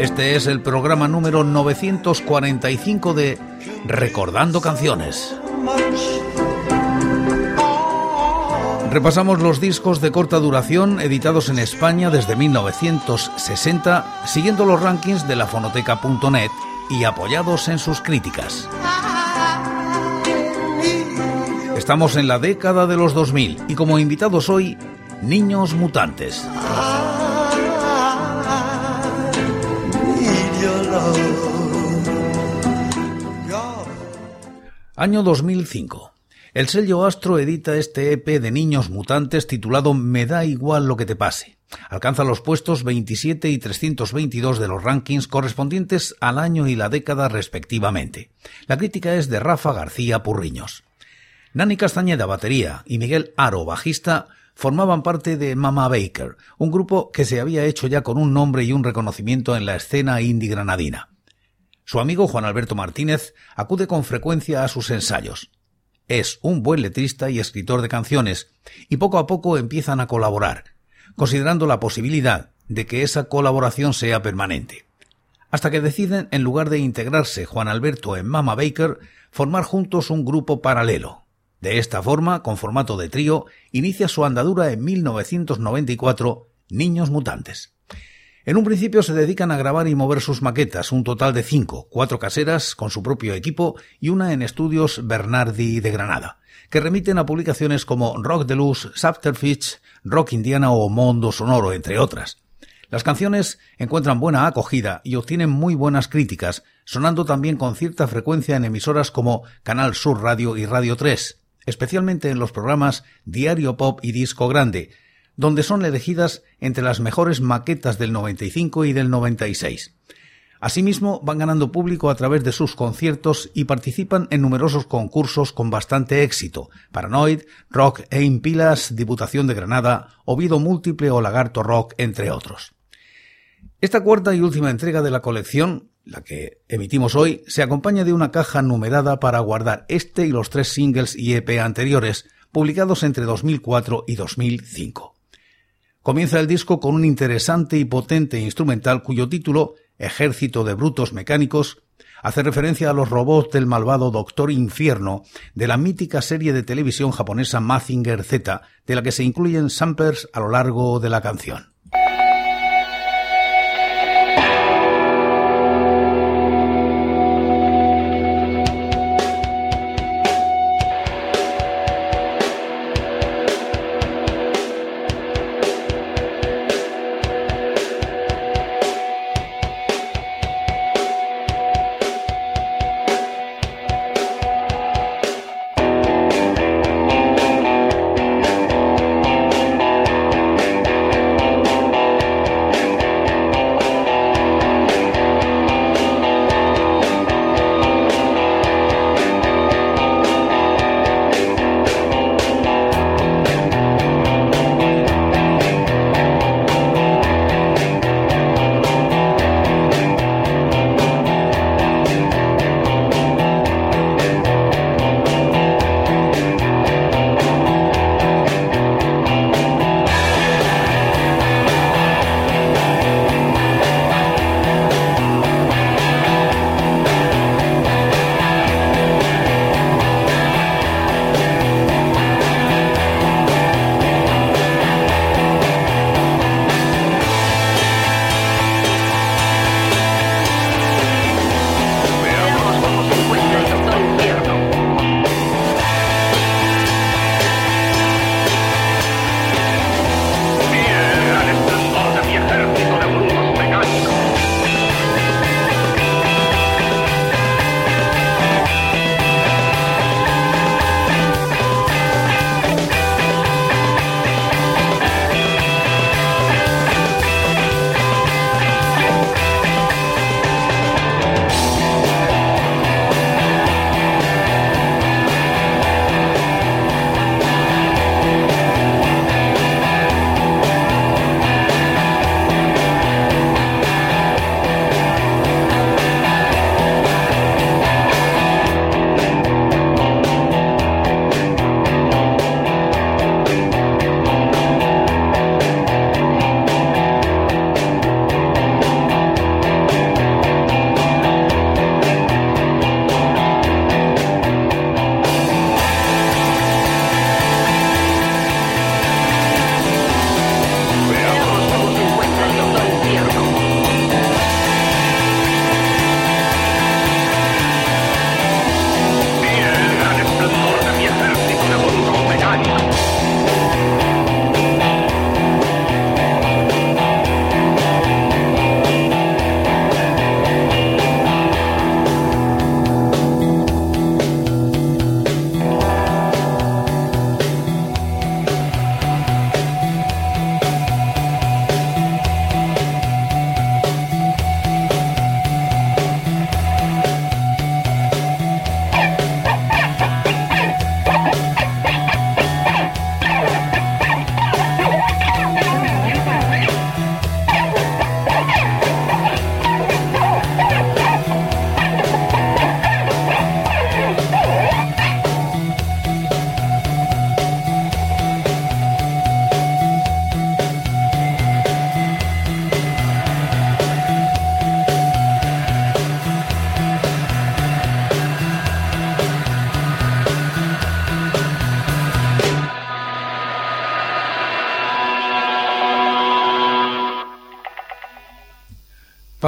Este es el programa número 945 de Recordando Canciones. Repasamos los discos de corta duración editados en España desde 1960, siguiendo los rankings de la fonoteca.net y apoyados en sus críticas. Estamos en la década de los 2000 y como invitados hoy, Niños Mutantes. Año 2005. El sello Astro edita este EP de niños mutantes titulado Me da igual lo que te pase. Alcanza los puestos 27 y 322 de los rankings correspondientes al año y la década respectivamente. La crítica es de Rafa García Purriños. Nani Castañeda, batería, y Miguel Aro, bajista, formaban parte de Mama Baker, un grupo que se había hecho ya con un nombre y un reconocimiento en la escena indie granadina. Su amigo Juan Alberto Martínez acude con frecuencia a sus ensayos. Es un buen letrista y escritor de canciones, y poco a poco empiezan a colaborar, considerando la posibilidad de que esa colaboración sea permanente. Hasta que deciden, en lugar de integrarse Juan Alberto en Mama Baker, formar juntos un grupo paralelo. De esta forma, con formato de trío, inicia su andadura en 1994 Niños Mutantes. En un principio se dedican a grabar y mover sus maquetas, un total de cinco, cuatro caseras con su propio equipo y una en estudios Bernardi de Granada, que remiten a publicaciones como Rock de Luz, Subterfuge, Rock Indiana o Mondo Sonoro, entre otras. Las canciones encuentran buena acogida y obtienen muy buenas críticas, sonando también con cierta frecuencia en emisoras como Canal Sur Radio y Radio 3, especialmente en los programas Diario Pop y Disco Grande, donde son elegidas entre las mejores maquetas del 95 y del 96. Asimismo, van ganando público a través de sus conciertos y participan en numerosos concursos con bastante éxito. Paranoid, Rock e Impilas, Diputación de Granada, Ovido Múltiple o Lagarto Rock, entre otros. Esta cuarta y última entrega de la colección, la que emitimos hoy, se acompaña de una caja numerada para guardar este y los tres singles y EP anteriores, publicados entre 2004 y 2005. Comienza el disco con un interesante y potente instrumental cuyo título, Ejército de Brutos Mecánicos, hace referencia a los robots del malvado Doctor Infierno de la mítica serie de televisión japonesa Mazinger Z, de la que se incluyen samplers a lo largo de la canción.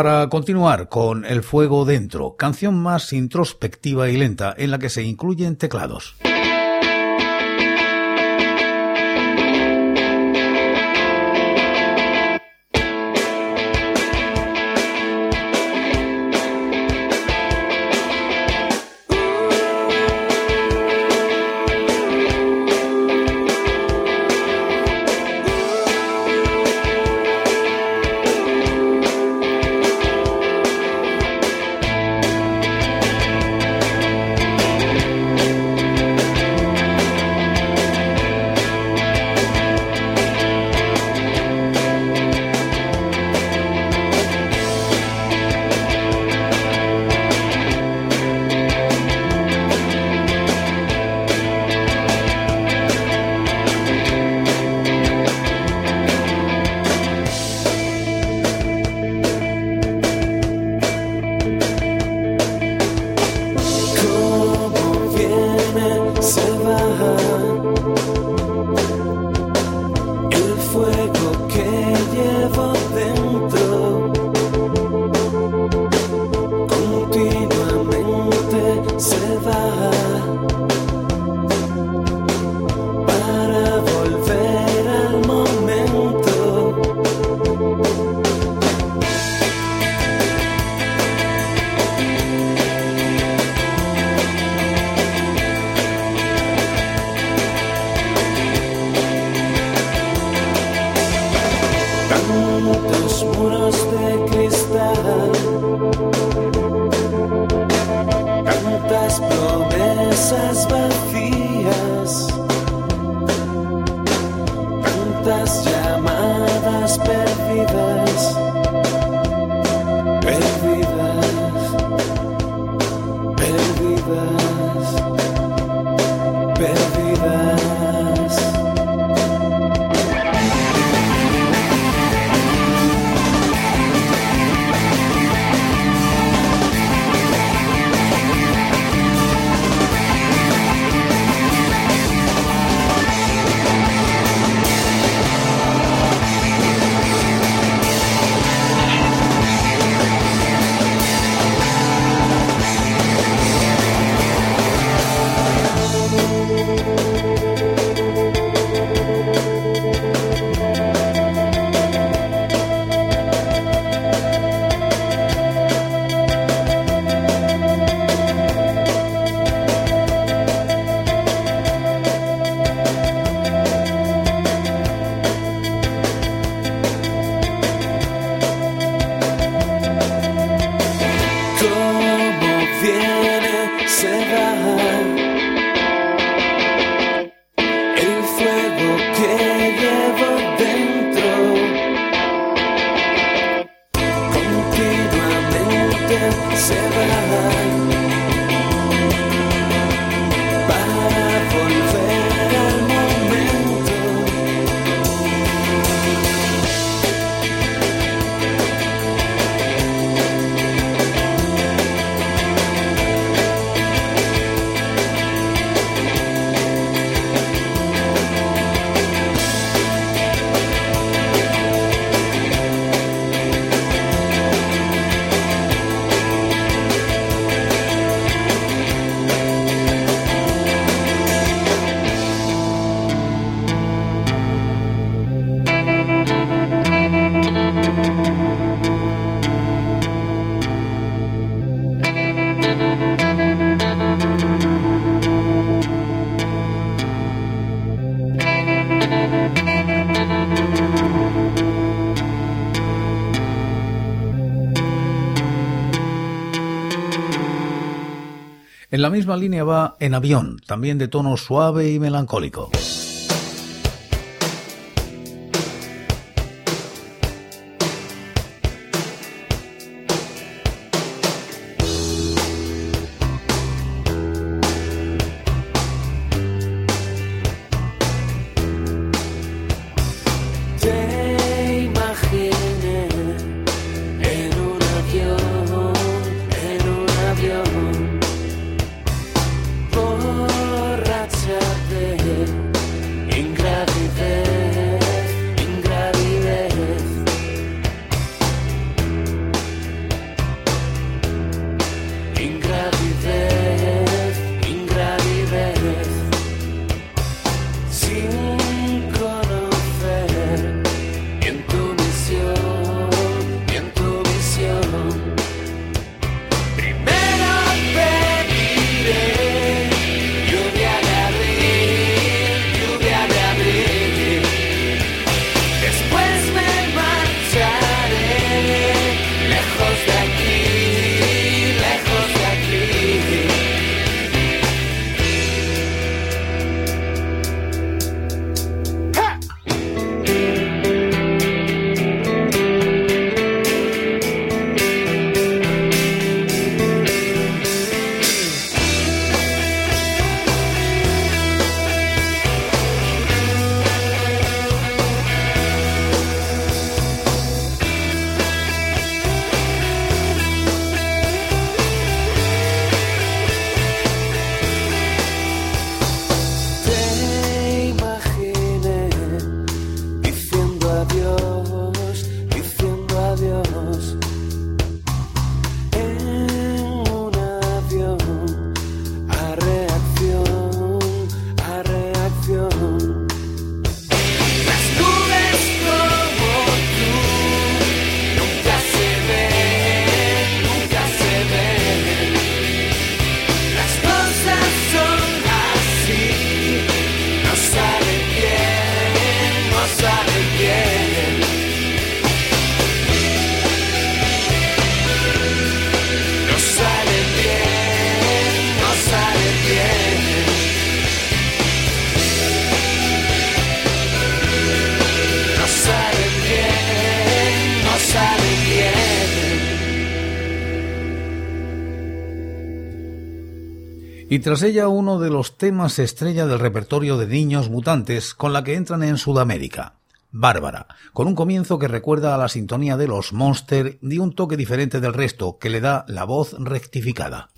Para continuar con El Fuego Dentro, canción más introspectiva y lenta en la que se incluyen teclados. survive. En la misma línea va En avión, también de tono suave y melancólico. Y tras ella uno de los temas estrella del repertorio de niños mutantes con la que entran en Sudamérica. Bárbara, con un comienzo que recuerda a la sintonía de los Monster y un toque diferente del resto que le da la voz rectificada.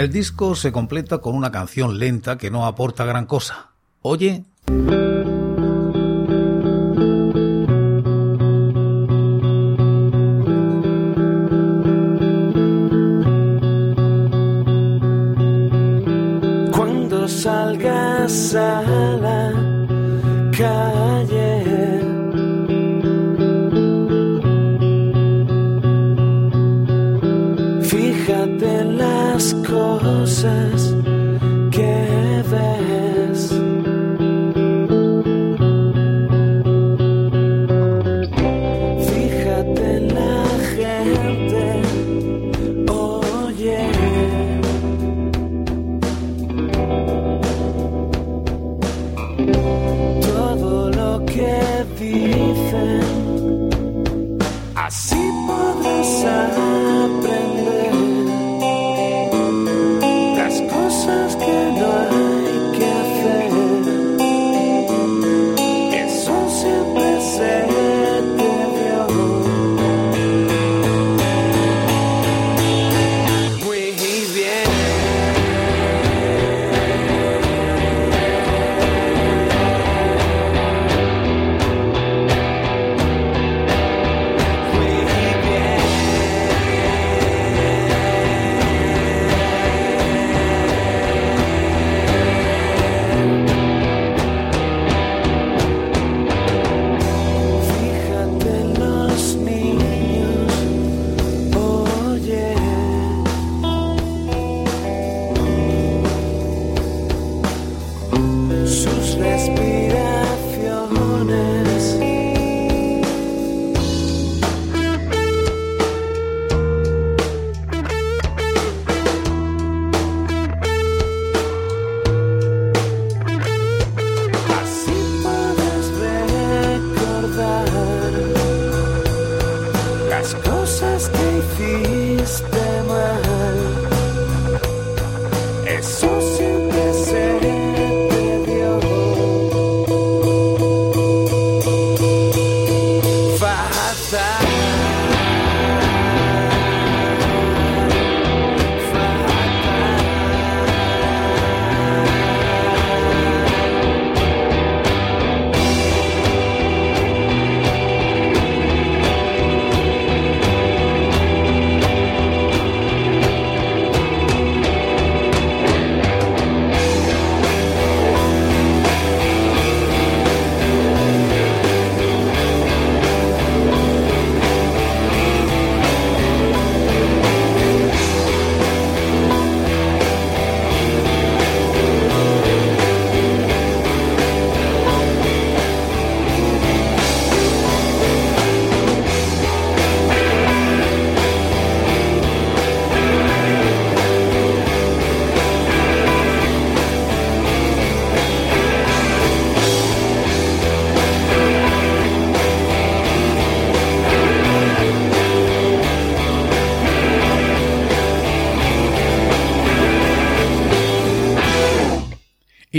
El disco se completa con una canción lenta que no aporta gran cosa. Oye, Cuando salgas a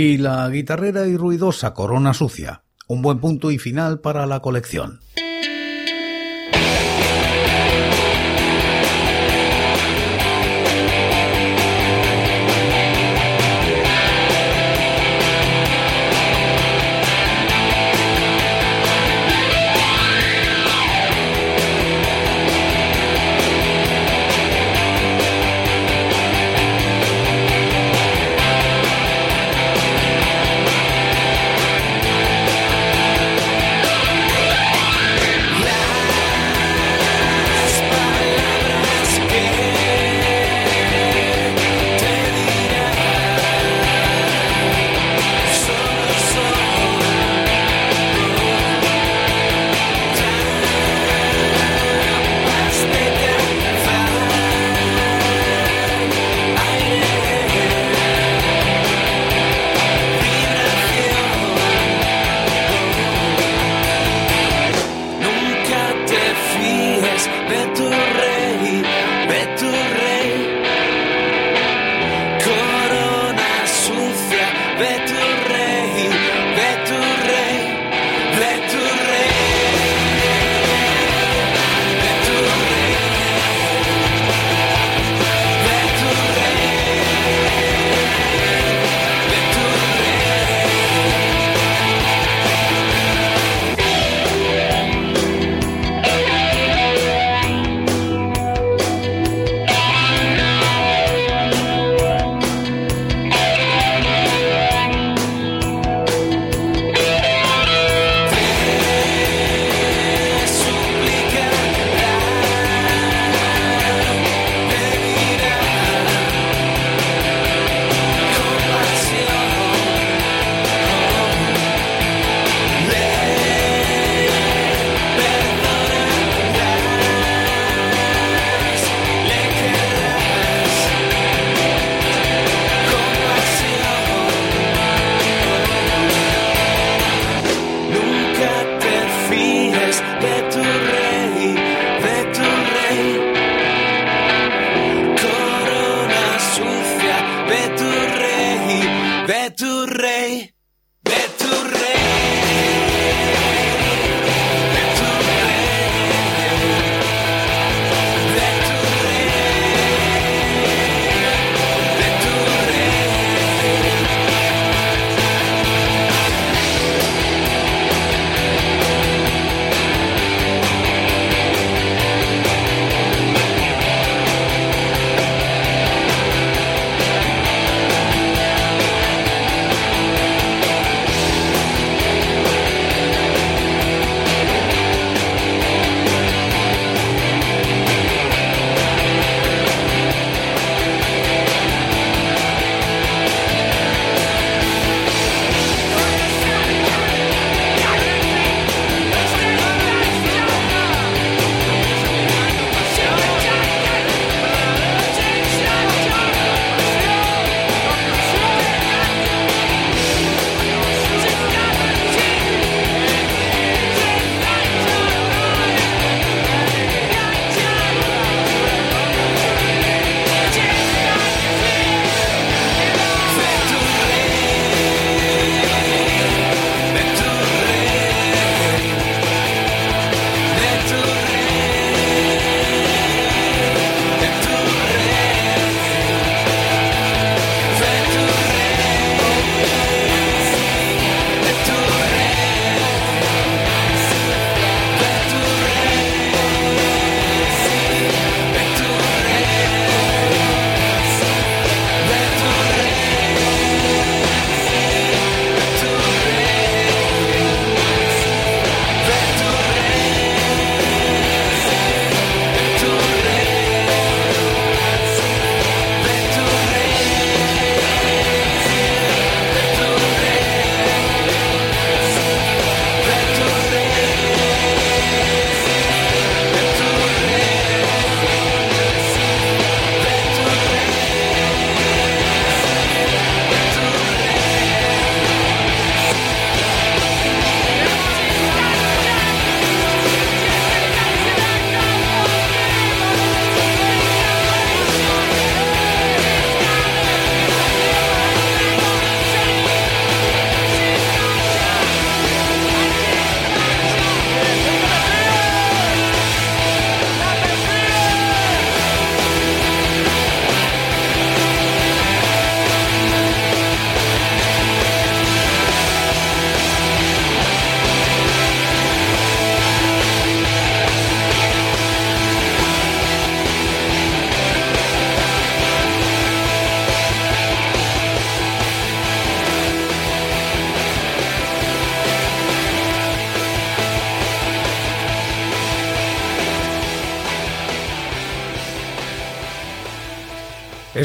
Y la guitarrera y ruidosa Corona Sucia, un buen punto y final para la colección.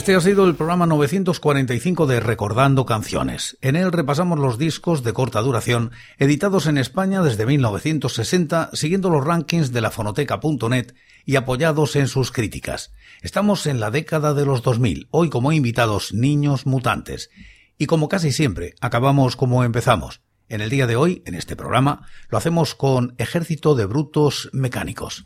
Este ha sido el programa 945 de Recordando Canciones. En él repasamos los discos de corta duración editados en España desde 1960, siguiendo los rankings de la fonoteca.net y apoyados en sus críticas. Estamos en la década de los 2000, hoy como invitados niños mutantes. Y como casi siempre, acabamos como empezamos. En el día de hoy, en este programa, lo hacemos con Ejército de Brutos Mecánicos.